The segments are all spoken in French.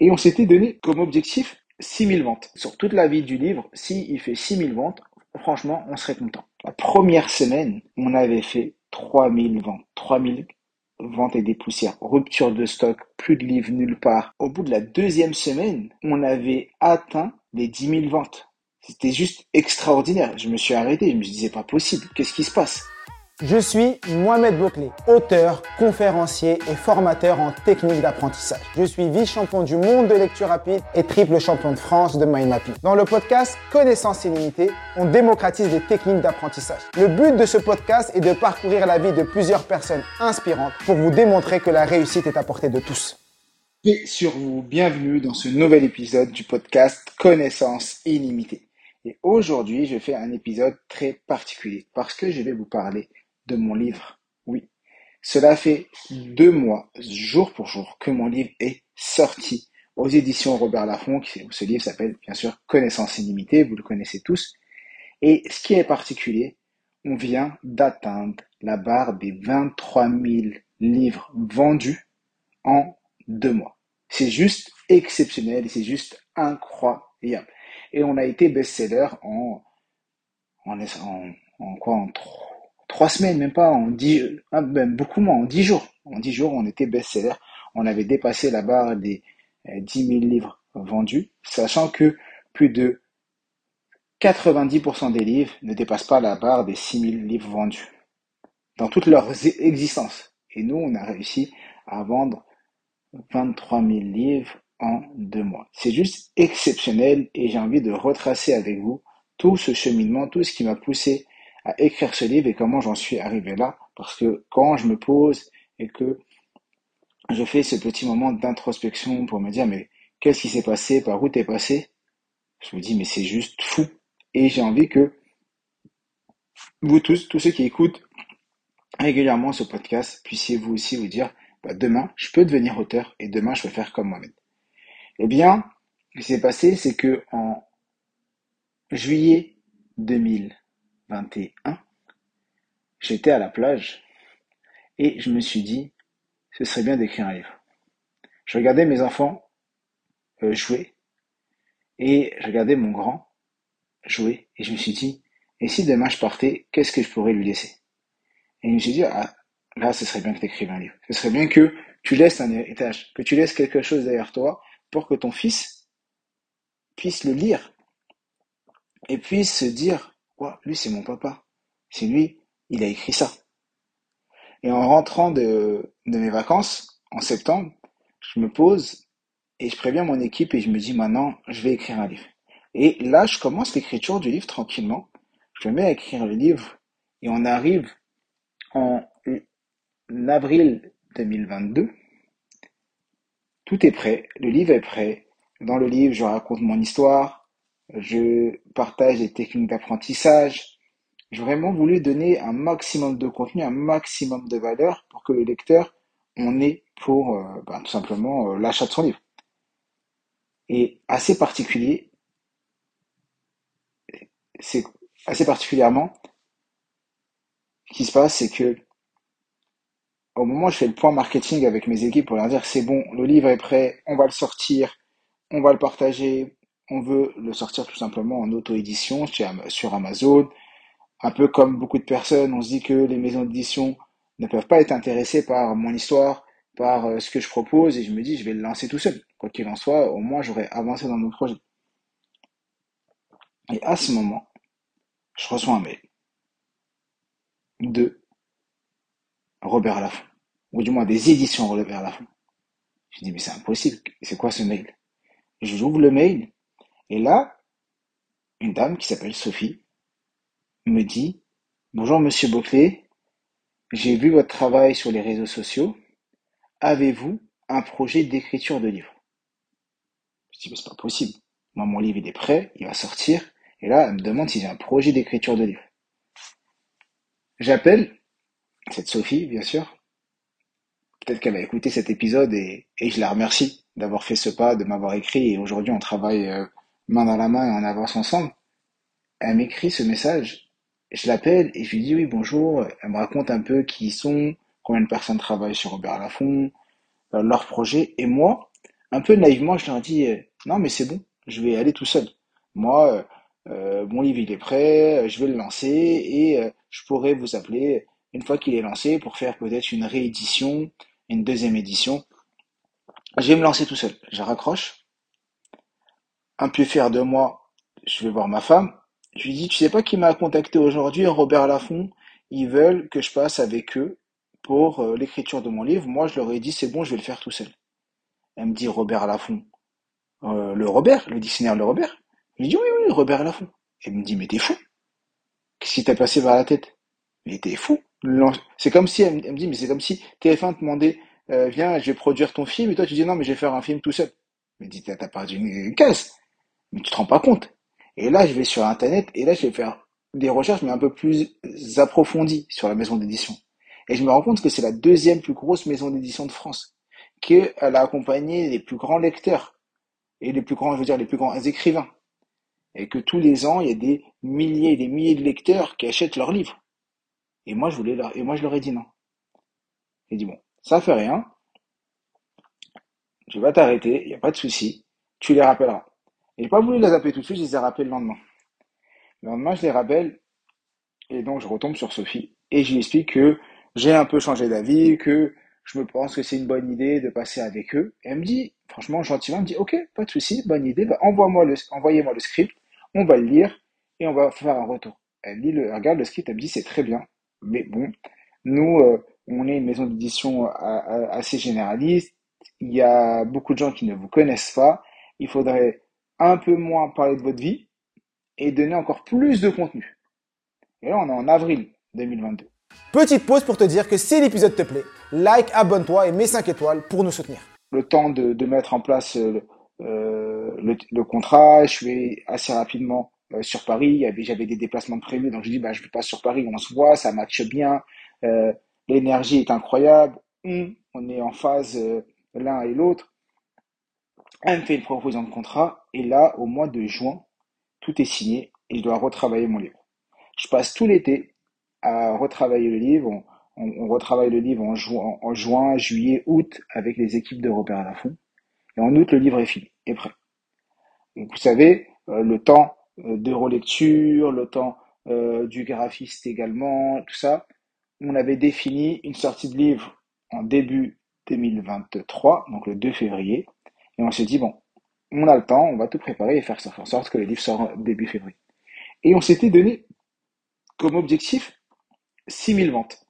Et on s'était donné comme objectif 6000 ventes. Sur toute la vie du livre, s'il il fait 6000 ventes, franchement, on serait content. La première semaine, on avait fait 3000 ventes. 3000 ventes et des poussières. Rupture de stock, plus de livres nulle part. Au bout de la deuxième semaine, on avait atteint les 10 000 ventes. C'était juste extraordinaire. Je me suis arrêté, je me disais pas possible. Qu'est-ce qui se passe? Je suis Mohamed Bouclé, auteur, conférencier et formateur en technique d'apprentissage. Je suis vice-champion du monde de lecture rapide et triple champion de France de mind mapping. Dans le podcast Connaissance illimitée, on démocratise les techniques d'apprentissage. Le but de ce podcast est de parcourir la vie de plusieurs personnes inspirantes pour vous démontrer que la réussite est à portée de tous. Et sur vous, bienvenue dans ce nouvel épisode du podcast Connaissance illimitée. Et aujourd'hui, je fais un épisode très particulier parce que je vais vous parler de mon livre. Oui, cela fait deux mois, jour pour jour, que mon livre est sorti aux éditions Robert Laffont. Ce livre s'appelle bien sûr Connaissance illimitée, vous le connaissez tous. Et ce qui est particulier, on vient d'atteindre la barre des 23 000 livres vendus en deux mois. C'est juste exceptionnel et c'est juste incroyable. Et on a été best-seller en, en, en, en quoi, en trois semaines, même pas en dix, ah, même beaucoup moins, en dix jours. En dix jours, on était best-seller. On avait dépassé la barre des 10 euh, 000 livres vendus, sachant que plus de 90% des livres ne dépassent pas la barre des 6 000 livres vendus dans toute leur existence. Et nous, on a réussi à vendre 23 000 livres en deux mois. C'est juste exceptionnel et j'ai envie de retracer avec vous tout ce cheminement, tout ce qui m'a poussé à écrire ce livre et comment j'en suis arrivé là. Parce que quand je me pose et que je fais ce petit moment d'introspection pour me dire mais qu'est-ce qui s'est passé, par où t'es passé, je me dis mais c'est juste fou. Et j'ai envie que vous tous, tous ceux qui écoutent régulièrement ce podcast, puissiez vous aussi vous dire bah, demain je peux devenir auteur et demain je peux faire comme moi-même. Eh bien, ce qui s'est passé, c'est que en juillet 2000, 21, j'étais à la plage et je me suis dit, ce serait bien d'écrire un livre. Je regardais mes enfants euh, jouer et je regardais mon grand jouer et je me suis dit, et si demain je partais, qu'est-ce que je pourrais lui laisser? Et je me suis dit, ah, là, ce serait bien que tu écrives un livre. Ce serait bien que tu laisses un héritage, que tu laisses quelque chose derrière toi pour que ton fils puisse le lire et puisse se dire, lui, c'est mon papa. C'est lui, il a écrit ça. Et en rentrant de, de mes vacances, en septembre, je me pose et je préviens mon équipe et je me dis maintenant, je vais écrire un livre. Et là, je commence l'écriture du livre tranquillement. Je me mets à écrire le livre et on arrive en avril 2022. Tout est prêt, le livre est prêt. Dans le livre, je raconte mon histoire, je partage des techniques d'apprentissage. J'ai vraiment voulu donner un maximum de contenu, un maximum de valeur pour que le lecteur en ait pour euh, ben, tout simplement euh, l'achat de son livre. Et assez particulier, c'est assez particulièrement, ce qui se passe, c'est que au moment où je fais le point marketing avec mes équipes pour leur dire c'est bon, le livre est prêt, on va le sortir, on va le partager, on veut le sortir tout simplement en auto-édition sur Amazon. Un peu comme beaucoup de personnes, on se dit que les maisons d'édition ne peuvent pas être intéressées par mon histoire, par euh, ce que je propose, et je me dis, je vais le lancer tout seul. Quoi qu'il en soit, au moins j'aurai avancé dans mon projet. Et à ce moment, je reçois un mail de Robert Laffont, ou du moins des éditions Robert Laffont. Je dis, mais c'est impossible, c'est quoi ce mail? Je ouvre le mail, et là, une dame qui s'appelle Sophie me dit Bonjour Monsieur Boclet, j'ai vu votre travail sur les réseaux sociaux. Avez-vous un projet d'écriture de livre? Je dis Mais c'est pas possible. Moi, mon livre il est prêt, il va sortir. Et là, elle me demande si j'ai un projet d'écriture de livre. J'appelle cette Sophie, bien sûr. Peut-être qu'elle va écouter cet épisode et, je la remercie d'avoir fait ce pas, de m'avoir écrit. Et aujourd'hui, on travaille euh, main dans la main et on avance ensemble. Elle m'écrit ce message, je l'appelle et je lui dis oui bonjour, elle me raconte un peu qui ils sont, combien de personnes travaillent sur Robert Laffont, euh, leur projet, et moi, un peu naïvement, je leur dis, euh, non, mais c'est bon, je vais aller tout seul. Moi, euh, mon livre, il est prêt, je vais le lancer et je pourrai vous appeler une fois qu'il est lancé pour faire peut-être une réédition, une deuxième édition. Je vais me lancer tout seul. Je raccroche. Un peu fier de moi, je vais voir ma femme. Je lui dis, tu sais pas qui m'a contacté aujourd'hui, Robert Laffont? Ils veulent que je passe avec eux pour l'écriture de mon livre. Moi, je leur ai dit, c'est bon, je vais le faire tout seul. Elle me dit Robert Laffont. Euh, le Robert, le dictionnaire Le Robert. Je lui dis oui, oui, Robert Laffont. Elle me dit mais t'es fou. Qu'est-ce qui t'a passé par la tête? Mais t'es fou. C'est comme si, elle me dit, mais c'est comme si TF1 te demandait, euh, viens, je vais produire ton film, et toi tu dis non, mais je vais faire un film tout seul. Mais dis, t'as pas une caisse. Mais tu te rends pas compte. Et là, je vais sur Internet, et là, je vais faire des recherches, mais un peu plus approfondies sur la maison d'édition. Et je me rends compte que c'est la deuxième plus grosse maison d'édition de France qu'elle a accompagné les plus grands lecteurs et les plus grands, je veux dire, les plus grands écrivains. Et que tous les ans, il y a des milliers et des milliers de lecteurs qui achètent leurs livres. Et moi, je voulais leur, et moi, je leur ai dit non. J'ai dit bon, ça fait rien. Je vais t'arrêter, il n'y a pas de souci. Tu les rappelleras. Et j'ai pas voulu les appeler tout de suite, je les ai rappelés le lendemain. Le lendemain, je les rappelle. Et donc, je retombe sur Sophie. Et lui explique que j'ai un peu changé d'avis, que je me pense que c'est une bonne idée de passer avec eux. Et elle me dit, franchement, gentiment, elle me dit, ok, pas de souci, bonne idée, bah, envoie-moi envoyez-moi le script, on va le lire et on va faire un retour. Elle dit, le, regarde le script, elle me dit, c'est très bien, mais bon, nous, euh, on est une maison d'édition assez généraliste, il y a beaucoup de gens qui ne vous connaissent pas, il faudrait un peu moins parler de votre vie et donner encore plus de contenu. Et là, on est en avril 2022. Petite pause pour te dire que si l'épisode te plaît, like, abonne-toi et mets 5 étoiles pour nous soutenir. Le temps de, de mettre en place euh, euh, le, le, contrat, je suis assez rapidement euh, sur Paris. J'avais des déplacements prévus, donc je dis bah je passe sur Paris, on se voit, ça matche bien, euh, l'énergie est incroyable, on, on est en phase l'un et l'autre. Elle me fait une proposition de contrat et là au mois de juin, tout est signé et je dois retravailler mon livre. Je passe tout l'été à retravailler le livre. On, retravaille le livre en, en, juin, juillet, août avec les équipes de Robert Laffont. Et en août, le livre est fini, est prêt. vous savez, euh, le temps euh, de relecture, le temps euh, du graphiste également, tout ça, on avait défini une sortie de livre en début 2023, donc le 2 février, et on s'est dit, bon, on a le temps, on va tout préparer et faire en sorte que le livre sort début février. Et on s'était donné comme objectif 6000 ventes.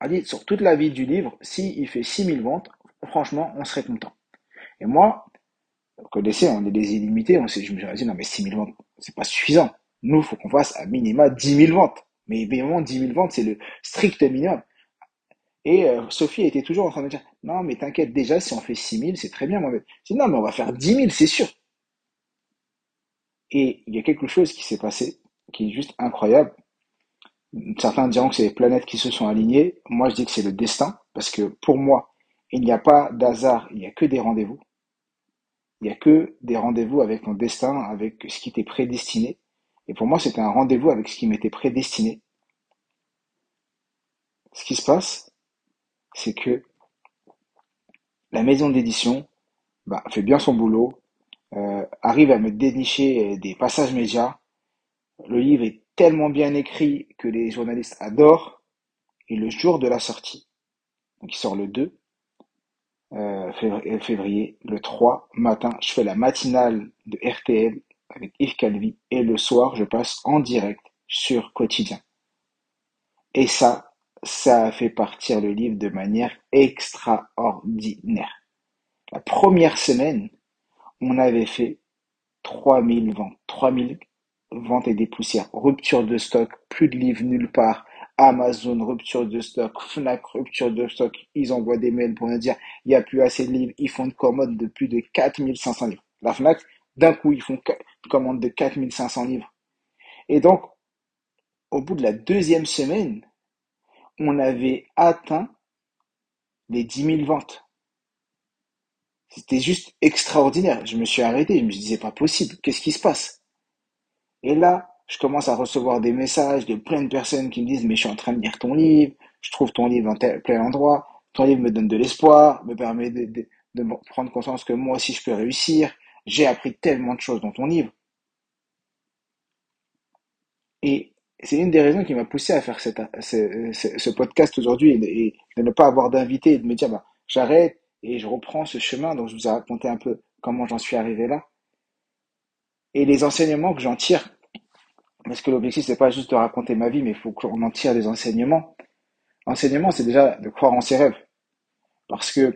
On dit, sur toute la vie du livre, s'il fait 6000 ventes, franchement, on serait content. Et moi, vous connaissez, on est des illimités, on sait, je me suis dit, non, mais 6000 ventes, c'est pas suffisant. Nous, il faut qu'on fasse à minima 10 000 ventes. Mais évidemment, 10 000 ventes, c'est le strict minimum. Et euh, Sophie était toujours en train de dire, non, mais t'inquiète, déjà, si on fait 6 000, c'est très bien, moi. Je dis, non, mais on va faire 10 000, c'est sûr. Et il y a quelque chose qui s'est passé, qui est juste incroyable. Certains diront que c'est les planètes qui se sont alignées. Moi, je dis que c'est le destin, parce que pour moi, il n'y a pas d'hasard, il n'y a que des rendez-vous. Il n'y a que des rendez-vous avec ton destin, avec ce qui t'est prédestiné. Et pour moi, c'était un rendez-vous avec ce qui m'était prédestiné. Ce qui se passe, c'est que la maison d'édition bah, fait bien son boulot, euh, arrive à me dénicher des passages médias. Le livre est tellement bien écrit que les journalistes adorent. Et le jour de la sortie, donc il sort le 2 euh, février, le 3 matin, je fais la matinale de RTL avec Yves Calvi et le soir, je passe en direct sur Quotidien. Et ça, ça a fait partir le livre de manière extraordinaire. La première semaine, on avait fait 3000 ventes, 3000 vente et des poussières, rupture de stock, plus de livres nulle part, Amazon, rupture de stock, Fnac, rupture de stock, ils envoient des mails pour nous dire il n'y a plus assez de livres, ils font une commande de plus de 4500 livres. La Fnac, d'un coup, ils font une commande de 4500 livres. Et donc, au bout de la deuxième semaine, on avait atteint les 10 000 ventes. C'était juste extraordinaire. Je me suis arrêté, je me disais pas possible, qu'est-ce qui se passe? Et là, je commence à recevoir des messages de plein de personnes qui me disent, mais je suis en train de lire ton livre, je trouve ton livre en plein endroit, ton livre me donne de l'espoir, me permet de, de prendre conscience que moi aussi je peux réussir. J'ai appris tellement de choses dans ton livre. Et c'est une des raisons qui m'a poussé à faire ce, podcast aujourd'hui et, de ne pas avoir d'invité et de me dire bah, j'arrête et je reprends ce chemin. Donc je vous ai raconté un peu comment j'en suis arrivé là. Et les enseignements que j'en tire, parce que l'objectif c'est pas juste de raconter ma vie, mais il faut qu'on en tire des enseignements. L'enseignement, c'est déjà de croire en ses rêves. Parce que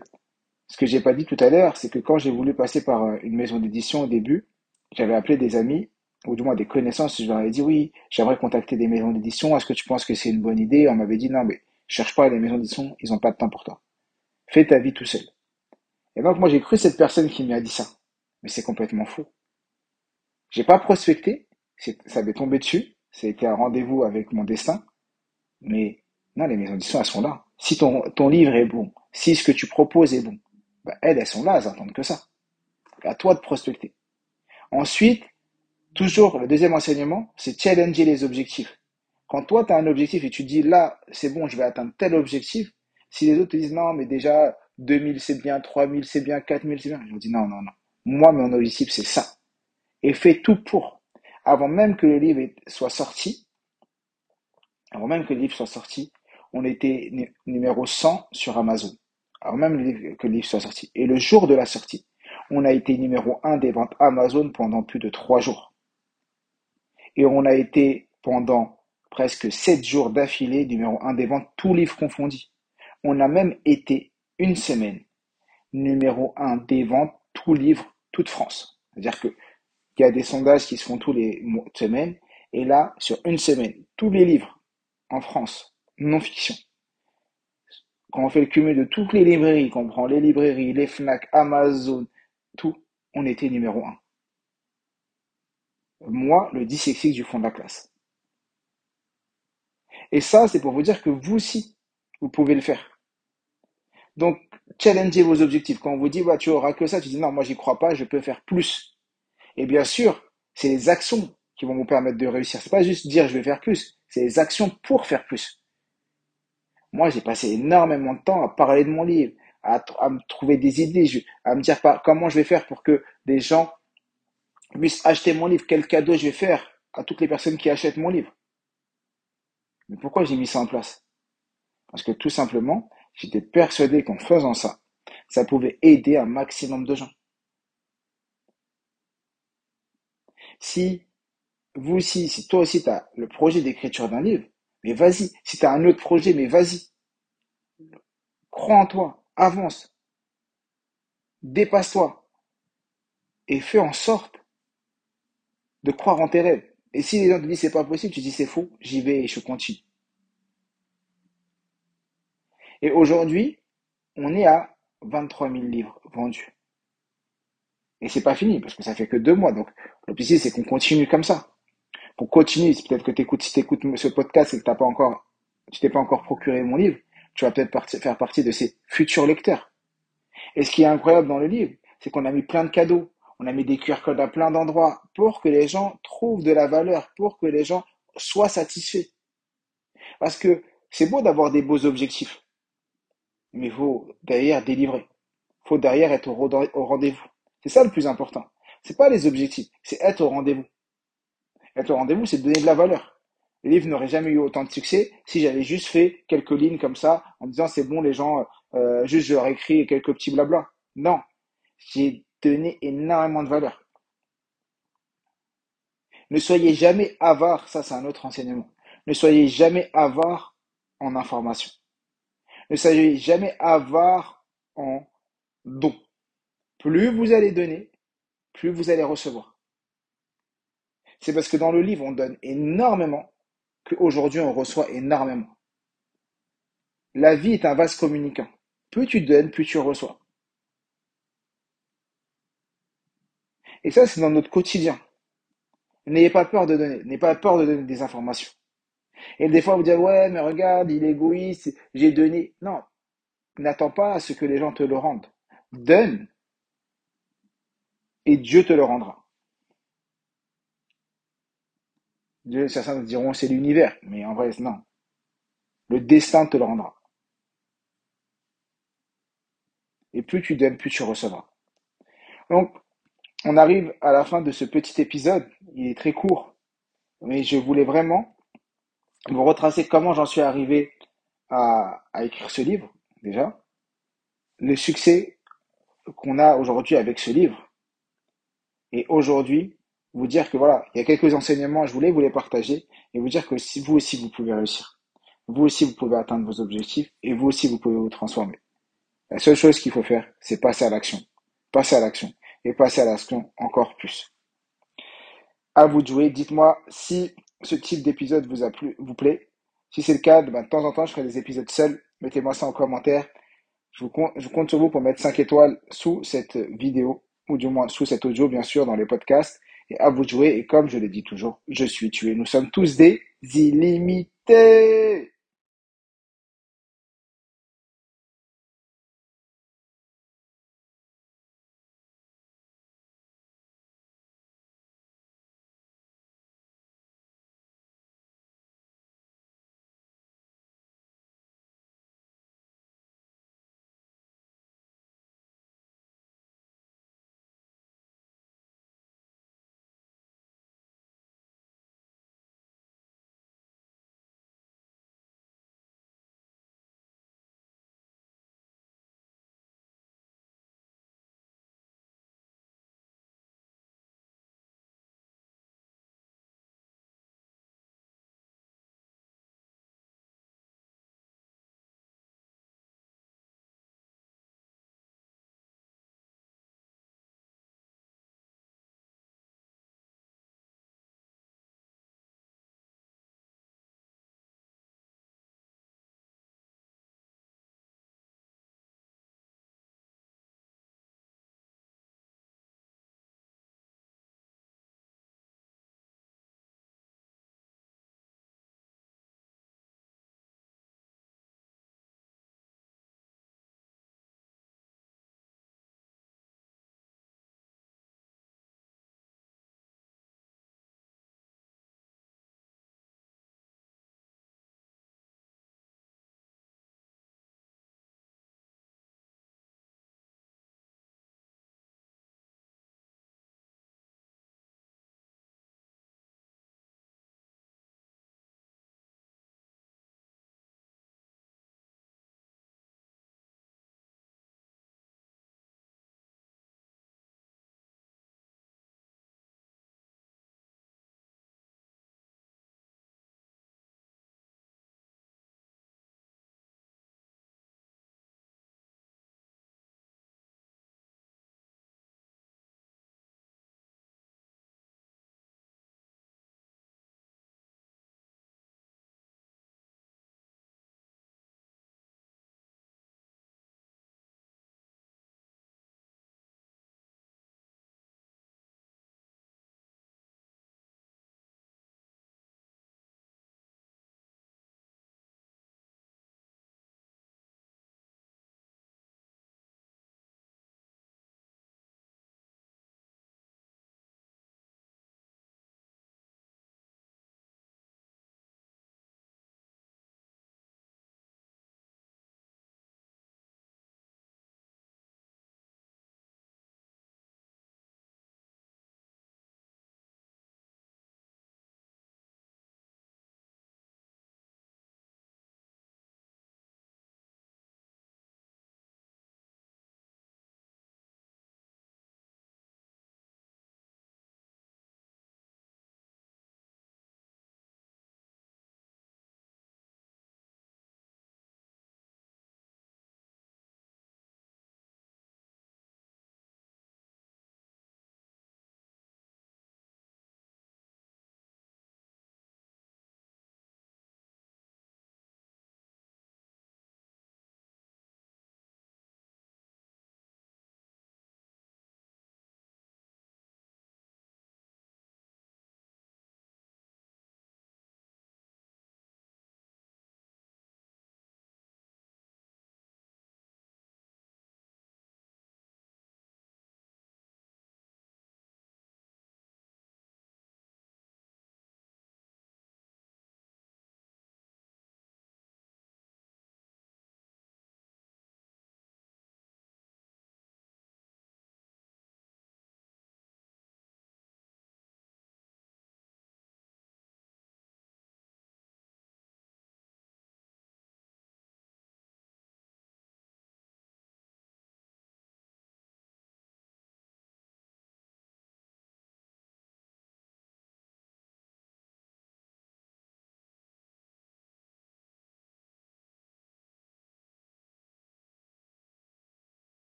ce que j'ai pas dit tout à l'heure, c'est que quand j'ai voulu passer par euh, une maison d'édition au début, j'avais appelé des amis, ou du moins des connaissances, je leur ai dit oui, j'aimerais contacter des maisons d'édition, est-ce que tu penses que c'est une bonne idée? On m'avait dit non, mais cherche pas les maisons d'édition, ils ont pas de temps pour toi. Fais ta vie tout seul. Et donc moi j'ai cru cette personne qui m'a dit ça. Mais c'est complètement faux. J'ai pas prospecté, ça m'est tombé dessus, ça a été un rendez-vous avec mon destin, mais non, les maisons d'édition, elles sont là. Si ton, ton livre est bon, si ce que tu proposes est bon, bah, elles, elles sont là, elles attendent que ça. À toi de prospecter. Ensuite, toujours, le deuxième enseignement, c'est challenger les objectifs. Quand toi, tu as un objectif et tu dis là, c'est bon, je vais atteindre tel objectif, si les autres te disent non, mais déjà, 2000 c'est bien, 3000 c'est bien, 4000 c'est bien, je dis non, non, non. Moi, mon objectif, c'est ça. Et fais tout pour. Avant même que le livre soit sorti, avant même que le livre soit sorti, on était numéro 100 sur Amazon. Avant même que le livre soit sorti. Et le jour de la sortie, on a été numéro 1 des ventes Amazon pendant plus de 3 jours. Et on a été pendant presque 7 jours d'affilée numéro 1 des ventes, tous livres confondus. On a même été une semaine numéro 1 des ventes, tous livres, toute France. C'est-à-dire qu'il y a des sondages qui se font tous les semaines. Et là, sur une semaine, tous les livres en France, non-fiction, quand on fait le cumul de toutes les librairies, qu'on prend les librairies, les FNAC, Amazon, tout, on était numéro 1. Moi, le dyslexique du fond de la classe. Et ça, c'est pour vous dire que vous aussi, vous pouvez le faire. Donc, challengez vos objectifs. Quand on vous dit, bah, tu auras que ça, tu dis, non, moi, j'y crois pas, je peux faire plus. Et bien sûr, c'est les actions qui vont vous permettre de réussir. C'est pas juste dire, je vais faire plus. C'est les actions pour faire plus. Moi, j'ai passé énormément de temps à parler de mon livre, à, me trouver des idées, à me dire comment je vais faire pour que des gens puissent acheter mon livre, quel cadeau je vais faire à toutes les personnes qui achètent mon livre. Mais pourquoi j'ai mis ça en place? Parce que tout simplement, j'étais persuadé qu'en faisant ça, ça pouvait aider un maximum de gens. Si vous aussi, si toi aussi tu as le projet d'écriture d'un livre, mais vas-y. Si tu as un autre projet, mais vas-y. Crois en toi, avance, dépasse-toi et fais en sorte de croire en tes rêves. Et si les gens te disent c'est pas possible, tu dis c'est faux, j'y vais et je continue. Et aujourd'hui, on est à 23 000 livres vendus. Et c'est pas fini, parce que ça fait que deux mois. Donc, l'objectif, c'est qu'on continue comme ça. Qu'on continue. Peut-être que t'écoutes, si t'écoutes ce podcast et que t'as pas encore, tu t'es pas encore procuré mon livre, tu vas peut-être faire partie de ces futurs lecteurs. Et ce qui est incroyable dans le livre, c'est qu'on a mis plein de cadeaux. On a mis des QR codes à plein d'endroits pour que les gens trouvent de la valeur, pour que les gens soient satisfaits. Parce que c'est beau d'avoir des beaux objectifs, mais il faut derrière délivrer. Il faut derrière être au rendez-vous. C'est ça le plus important. C'est pas les objectifs, c'est être au rendez-vous. Être au rendez-vous, c'est donner de la valeur. Le livre n'aurait jamais eu autant de succès si j'avais juste fait quelques lignes comme ça en disant c'est bon les gens, euh, juste je leur écris quelques petits blabla. Non, donné énormément de valeur. Ne soyez jamais avare, ça c'est un autre enseignement. Ne soyez jamais avare en information. Ne soyez jamais avare en dons. Plus vous allez donner, plus vous allez recevoir. C'est parce que dans le livre, on donne énormément qu'aujourd'hui, on reçoit énormément. La vie est un vase communicant. Plus tu donnes, plus tu reçois. Et ça, c'est dans notre quotidien. N'ayez pas peur de donner. N'ayez pas peur de donner des informations. Et des fois, vous dites, ouais, mais regarde, il est égoïste, j'ai donné. Non. N'attends pas à ce que les gens te le rendent. Donne. Et Dieu te le rendra. certains diront c'est l'univers, mais en vrai, non. Le destin te le rendra. Et plus tu donnes, plus tu recevras. Donc, on arrive à la fin de ce petit épisode. Il est très court, mais je voulais vraiment vous retracer comment j'en suis arrivé à, écrire ce livre, déjà. Le succès qu'on a aujourd'hui avec ce livre. Et aujourd'hui, vous dire que voilà, il y a quelques enseignements, je voulais vous les partager et vous dire que si vous aussi vous pouvez réussir. Vous aussi vous pouvez atteindre vos objectifs et vous aussi vous pouvez vous transformer. La seule chose qu'il faut faire, c'est passer à l'action. Passer à l'action et passer à l'action encore plus. À vous de jouer. Dites-moi si ce type d'épisode vous a plu, vous plaît. Si c'est le cas, de temps en temps, je ferai des épisodes seuls. Mettez-moi ça en commentaire. Je, vous compte, compte sur vous pour mettre 5 étoiles sous cette vidéo, ou du moins sous cet audio, bien sûr, dans les podcasts. Et à vous de jouer. Et comme je l'ai dit toujours, je suis tué. Nous sommes tous des illimités.